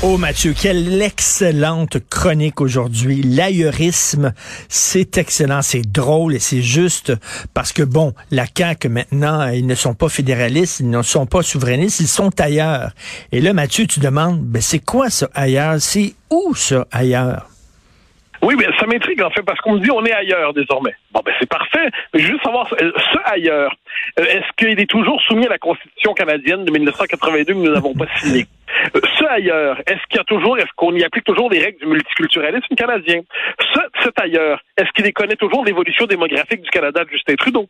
Oh Mathieu, quelle excellente chronique aujourd'hui. L'aïeurisme, c'est excellent, c'est drôle et c'est juste parce que bon, la CAQ maintenant, ils ne sont pas fédéralistes, ils ne sont pas souverainistes, ils sont ailleurs. Et là Mathieu, tu demandes, ben c'est quoi ça ailleurs? C'est où ça ailleurs? M'intrigue en fait parce qu'on me dit on est ailleurs désormais. Bon, ben c'est parfait. Mais je veux juste savoir euh, ce ailleurs. Euh, est-ce qu'il est toujours soumis à la Constitution canadienne de 1982 que nous n'avons pas signée? Euh, ce ailleurs, est-ce qu'il y a toujours, est-ce qu'on y applique toujours les règles du multiculturalisme canadien? Ce, ailleurs, est-ce qu'il connaît toujours l'évolution démographique du Canada de Justin Trudeau?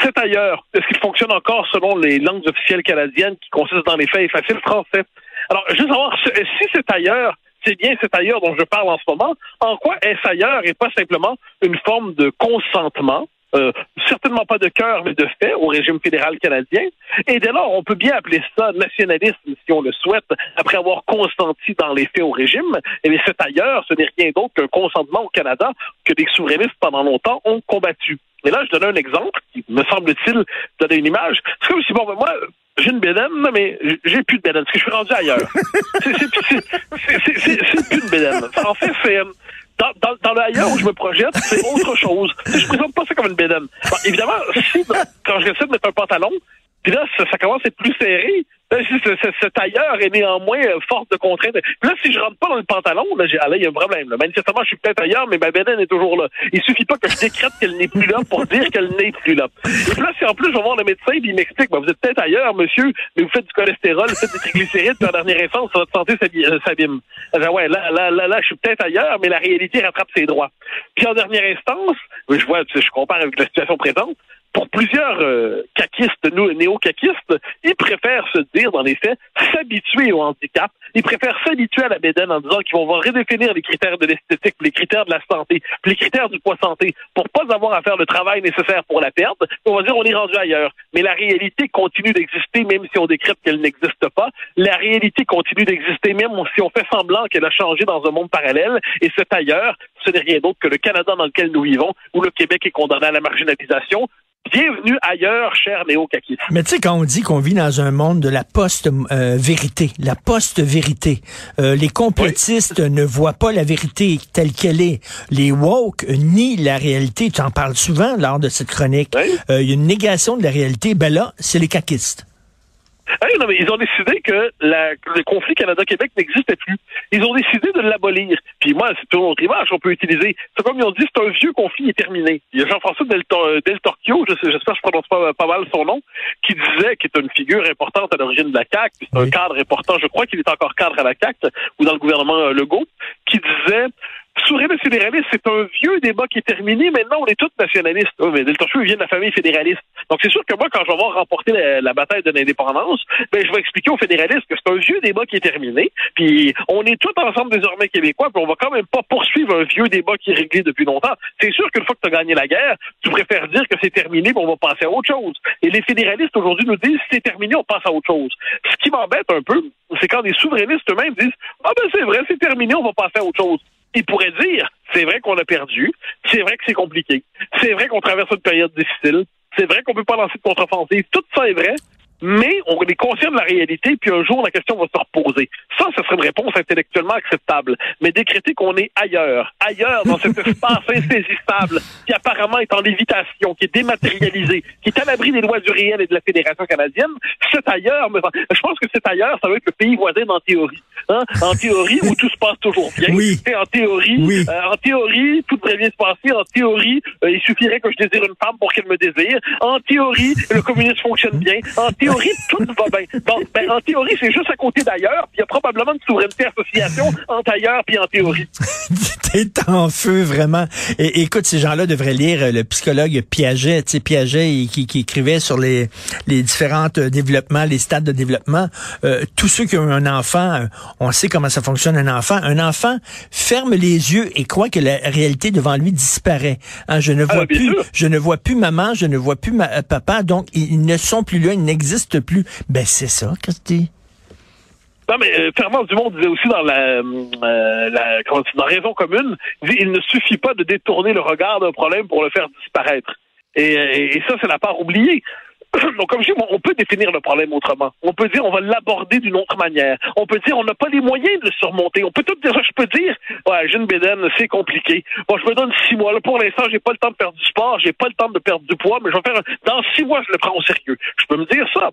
Cet ailleurs, est-ce qu'il fonctionne encore selon les langues officielles canadiennes qui consistent dans les faits et faciles français? Alors, juste savoir si c'est ailleurs c'est bien cet ailleurs dont je parle en ce moment, en quoi est-ce ailleurs et pas simplement une forme de consentement? Euh, certainement pas de cœur, mais de fait au régime fédéral canadien. Et dès lors, on peut bien appeler ça nationalisme si on le souhaite, après avoir consenti dans les faits au régime. Et bien, c'est ailleurs, ce n'est rien d'autre qu'un consentement au Canada que des souverainistes pendant longtemps ont combattu. Et là, je donne un exemple qui, me semble-t-il, donner une image. C'est comme si, bon, ben, moi, j'ai une bédaine, mais j'ai plus de bédaine, parce que je suis rendu ailleurs. c'est plus une bédaine. En fait, c'est dans, dans, dans l'ailleurs où je me projette, c'est autre chose. je présente pas ça comme une bédaine. évidemment, si quand je décide de mettre un pantalon, puis là, ça, commence à être plus serré. Là, ce, tailleur est néanmoins euh, force de contrainte. là, si je rentre pas dans le pantalon, là, ah, il y a un problème. Manifestement, je suis peut-être ailleurs, mais ma bédaine est toujours là. Il suffit pas que je décrète qu'elle n'est plus là pour dire qu'elle n'est plus là. Et là, si en plus je vais voir le médecin, puis il m'explique, ben, vous êtes peut-être ailleurs, monsieur, mais vous faites du cholestérol, vous faites des triglycérides, puis en dernière instance, votre santé euh, s'abîme. ouais, là, là, là, là, je suis peut-être ailleurs, mais la réalité rattrape ses droits. Puis en dernière instance, je vois, je compare avec la situation présente, pour plusieurs euh, caquistes, néo-caquistes, ils préfèrent se dire, dans les faits, s'habituer au handicap. Ils préfèrent s'habituer à la bédaine en disant qu'ils vont redéfinir les critères de l'esthétique, les critères de la santé, les critères du poids santé, pour pas avoir à faire le travail nécessaire pour la perdre. On va dire on est rendu ailleurs. Mais la réalité continue d'exister, même si on décrète qu'elle n'existe pas. La réalité continue d'exister, même si on fait semblant qu'elle a changé dans un monde parallèle. Et c'est ailleurs, ce n'est rien d'autre que le Canada dans lequel nous vivons, où le Québec est condamné à la marginalisation, Bienvenue ailleurs, cher Léo Kakis. Mais tu sais, quand on dit qu'on vit dans un monde de la post-vérité, la post-vérité, euh, les complotistes ne voient pas la vérité telle qu'elle est. Les woke nient la réalité. Tu en parles souvent lors de cette chronique. Euh, il y a une négation de la réalité. Ben là, c'est les caquistes. Hey, non, mais ils ont décidé que le conflit Canada-Québec n'existait plus. Ils ont décidé de l'abolir. Puis moi, c'est une autre image qu'on peut utiliser. C'est comme ils ont dit, c'est un vieux conflit est terminé. Il y a Jean-François Del, Del Torchio, j'espère que je prononce pas, pas, mal son nom, qui disait, qui est une figure importante à l'origine de la CAQ, c'est un cadre important, je crois qu'il est encore cadre à la CAQ ou dans le gouvernement euh, Legault, qui disait Souverainisme fédéraliste, c'est un vieux débat qui est terminé. Maintenant, on est tous nationalistes. Oui, mais de la famille fédéraliste. Donc, c'est sûr que moi, quand je vais voir remporter la, bataille de l'indépendance, ben, je vais expliquer aux fédéralistes que c'est un vieux débat qui est terminé. Puis, on est tous ensemble désormais québécois, puis on va quand même pas poursuivre un vieux débat qui est réglé depuis longtemps. C'est sûr qu'une fois que tu as gagné la guerre, tu préfères dire que c'est terminé, puis on va passer à autre chose. Et les fédéralistes aujourd'hui nous disent, c'est terminé, on passe à autre chose. Ce qui m'embête un peu, c'est quand des souverainistes eux-mêmes disent, ah ben c'est vrai, c'est terminé, on va passer à autre chose il pourrait dire, c'est vrai qu'on a perdu, c'est vrai que c'est compliqué, c'est vrai qu'on traverse une période difficile, c'est vrai qu'on peut pas lancer de contre-offensive, tout ça est vrai, mais on est conscient de la réalité, puis un jour, la question va se reposer. Ça, ce serait une réponse intellectuellement acceptable. Mais décréter qu'on est ailleurs, ailleurs dans cet espace insaisissable, qui apparemment est en lévitation, qui est dématérialisé, qui est à l'abri des lois du réel et de la Fédération canadienne, c'est ailleurs. Mais je pense que c'est ailleurs, ça va être le pays voisin en théorie. Hein? En théorie, où tout se passe toujours bien. Oui. En théorie, euh, en théorie, tout devrait bien se passer. En théorie, euh, il suffirait que je désire une femme pour qu'elle me désire. En théorie, le communisme fonctionne bien. En théorie, tout va bien. Bon, ben, en théorie, c'est juste à côté d'ailleurs, il y a probablement une souveraineté association entre ailleurs puis en théorie. T'es en feu, vraiment. Et, écoute, ces gens-là devraient lire euh, le psychologue Piaget, tu sais, Piaget, qui, qui écrivait sur les, les différents euh, développements, les stades de développement. Euh, tous ceux qui ont un enfant, on sait comment ça fonctionne un enfant. Un enfant ferme les yeux et croit que la réalité devant lui disparaît. Hein, je ne ah, vois plus, je ne vois plus maman, je ne vois plus ma, papa, donc ils ne sont plus là, ils n'existent plus. Ben, c'est ça, Christy. Non, mais euh, Fernand Dumont disait aussi dans la, euh, la comment dire, dans Raison commune, il, dit, il ne suffit pas de détourner le regard d'un problème pour le faire disparaître. Et, et, et ça, c'est la part oubliée. Donc, comme je dis, on peut définir le problème autrement. On peut dire, on va l'aborder d'une autre manière. On peut dire, on n'a pas les moyens de le surmonter. On peut tout dire, je peux dire, ouais, j'ai une bédaine, c'est compliqué. Bon, je me donne six mois. Là, pour l'instant, j'ai pas le temps de faire du sport, j'ai pas le temps de perdre du poids, mais je vais faire, un... dans six mois, je le prends au sérieux. Je peux me dire ça.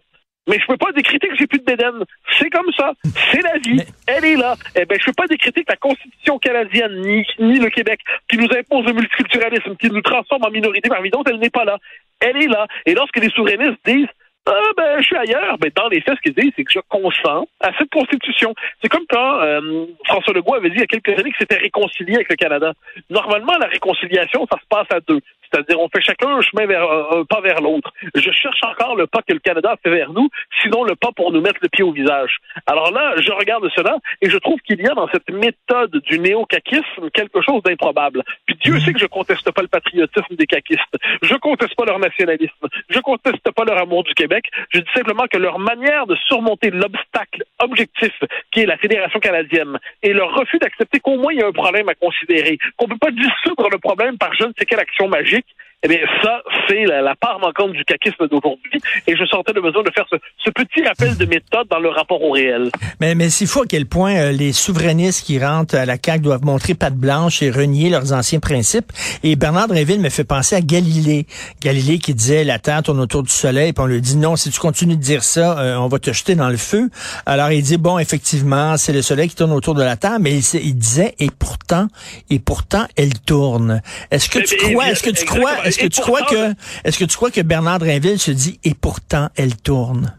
Mais je peux pas décréter que j'ai plus de bédaine. C'est comme ça. C'est la vie. Elle est là. Eh ben, je peux pas décréter que la Constitution canadienne, ni, ni le Québec, qui nous impose le multiculturalisme, qui nous transforme en minorité parmi d'autres, elle n'est pas là. Elle est là. Et lorsque les souverainistes disent ah ben je suis ailleurs. Ben dans les faits, ce qu'ils disent, c'est que je consens à cette constitution. C'est comme quand euh, François Legault avait dit il y a quelques années que c'était réconcilié avec le Canada. Normalement, la réconciliation, ça se passe à deux. C'est-à-dire, on fait chacun un chemin vers un pas vers l'autre. Je cherche encore le pas que le Canada fait vers nous, sinon le pas pour nous mettre le pied au visage. Alors là, je regarde cela et je trouve qu'il y a dans cette méthode du néo-caquisme quelque chose d'improbable. Puis Dieu sait que je conteste pas le patriotisme des caquistes. Je conteste pas leur nationalisme. Je conteste pas leur amour du Québec. Je dis simplement que leur manière de surmonter l'obstacle objectif qui est la Fédération canadienne et leur refus d'accepter qu'au moins il y a un problème à considérer, qu'on peut pas dissoudre le problème par je ne sais quelle action magique, eh bien, ça, c'est la, la, part manquante du caquisme d'aujourd'hui. Et je sentais le besoin de faire ce, ce, petit rappel de méthode dans le rapport au réel. Mais, mais c'est fou à quel point euh, les souverainistes qui rentrent à la CAQ doivent montrer patte blanche et renier leurs anciens principes. Et Bernard Dréville me fait penser à Galilée. Galilée qui disait la Terre tourne autour du Soleil, puis on lui dit non, si tu continues de dire ça, euh, on va te jeter dans le feu. Alors il dit bon, effectivement, c'est le Soleil qui tourne autour de la Terre, mais il, il disait et pourtant, et pourtant, elle tourne. Est-ce que tu crois, est-ce que tu crois, est-ce que tu crois que, est-ce que tu crois que Bernard Drinville se dit et pourtant elle tourne?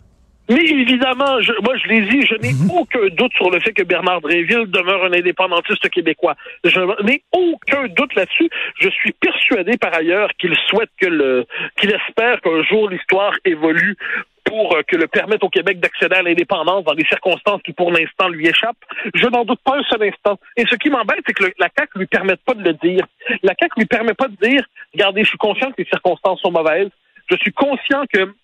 Mais évidemment, je, moi je l'ai dit, je n'ai aucun doute sur le fait que Bernard Dréville demeure un indépendantiste québécois. Je n'ai aucun doute là-dessus. Je suis persuadé par ailleurs qu'il souhaite que le, qu'il espère qu'un jour l'histoire évolue pour que le permette au Québec d'accéder à l'indépendance dans des circonstances qui, pour l'instant, lui échappent. Je n'en doute pas un seul instant. Et ce qui m'embête, c'est que le, la CAQ lui permet pas de le dire. La CAQ lui permet pas de dire, regardez, je suis conscient que les circonstances sont mauvaises. Je suis conscient que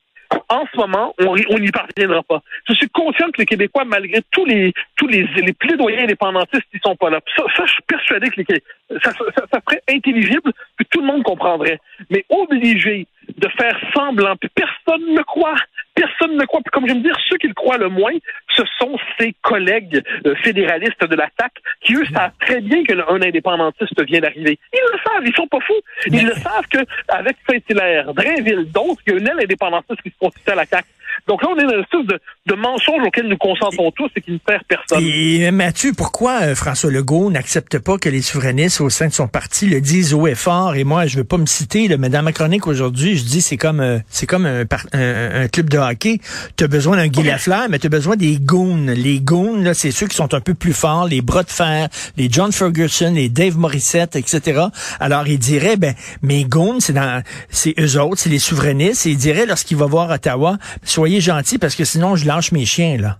en ce moment, on n'y parviendra pas. Je suis conscient que les Québécois, malgré tous les tous les, les plaidoyers indépendantistes, ils sont pas là. Ça, je suis persuadé que les, ça, ça, serait intelligible, que tout le monde comprendrait. Mais obligé de faire semblant, puis personne ne croit. Personne ne croit. Puis comme je vais me dire, ceux qui le croient le moins, ce sont ses collègues euh, fédéralistes de l'attaque, qui eux savent très bien qu'un indépendantiste vient d'arriver. Ils le savent, ils sont pas fous. Ils le savent qu'avec Saint-Hilaire, Drainville, d'autres, il y a une aile indépendantiste qui se constitue à l'attaque. Donc là, on est dans une espèce de, de mensonge auquel nous consentons tous et qui ne sert personne. Et Mathieu, pourquoi euh, François Legault n'accepte pas que les souverainistes au sein de son parti le disent haut et fort? Et moi, je veux pas me citer, là, mais dans ma chronique aujourd'hui, je dis c'est comme euh, c'est comme un, un, un, club de hockey. Tu as besoin d'un Guy Lafleur, mais tu as besoin des goons. Les goons, là, c'est ceux qui sont un peu plus forts, les bras de fer, les John Ferguson, les Dave Morissette, etc. Alors, il dirait, ben, mes goons, c'est dans c'est eux autres, c'est les souverainistes. Et il dirait, lorsqu'il va voir Ottawa, soyez gentils parce que sinon, je lâche mes chiens, là.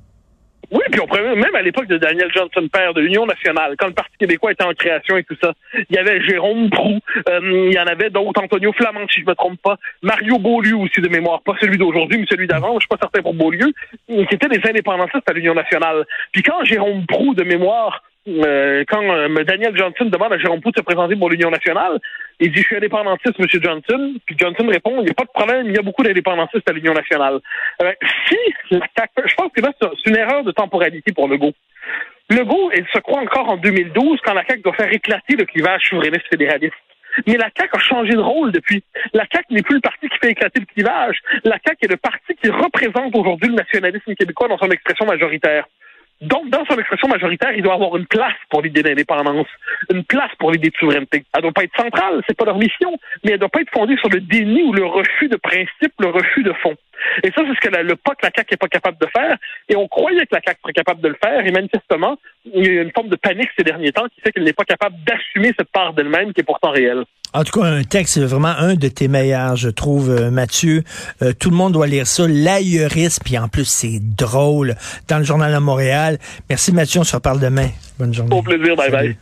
Oui, puis on pourrait même à l'époque de Daniel Johnson, père de l'Union nationale, quand le Parti québécois était en création et tout ça, il y avait Jérôme Proux, euh, il y en avait d'autres, Antonio Flamand, si je me trompe pas, Mario Beaulieu aussi de mémoire, pas celui d'aujourd'hui, mais celui d'avant, je suis pas certain pour Beaulieu, qui étaient des indépendantistes à l'Union nationale. Puis quand Jérôme Proux, de mémoire, euh, quand euh, Daniel Johnson demande à Jérôme Proux de se présenter pour l'Union nationale, il dit, je suis indépendantiste, M. Johnson. Puis Johnson répond, il n'y a pas de problème, il y a beaucoup d'indépendantistes à l'Union nationale. Euh, si, je pense que là, c'est une erreur de temporalité pour Legault. Legault, il se croit encore en 2012 quand la CAQ doit faire éclater le clivage souverainiste fédéraliste. Mais la CAQ a changé de rôle depuis. La CAQ n'est plus le parti qui fait éclater le clivage. La CAQ est le parti qui représente aujourd'hui le nationalisme québécois dans son expression majoritaire. Donc, dans son expression majoritaire, il doit avoir une place pour l'idée d'indépendance, une place pour l'idée de souveraineté. Elle doit pas être centrale, c'est pas leur mission, mais elle doit pas être fondée sur le déni ou le refus de principe, le refus de fond. Et ça, c'est ce que la, le que la CAQ n'est pas capable de faire. Et on croyait que la CAQ serait capable de le faire. Et manifestement, il y a une forme de panique ces derniers temps qui fait qu'elle n'est pas capable d'assumer cette part d'elle-même qui est pourtant réelle. En tout cas, un texte, vraiment un de tes meilleurs, je trouve, euh, Mathieu. Euh, tout le monde doit lire ça. L'ailleuriste, puis en plus, c'est drôle. Dans le Journal de Montréal. Merci, Mathieu. On se reparle demain. Bonne journée. Au plaisir. Bye bye.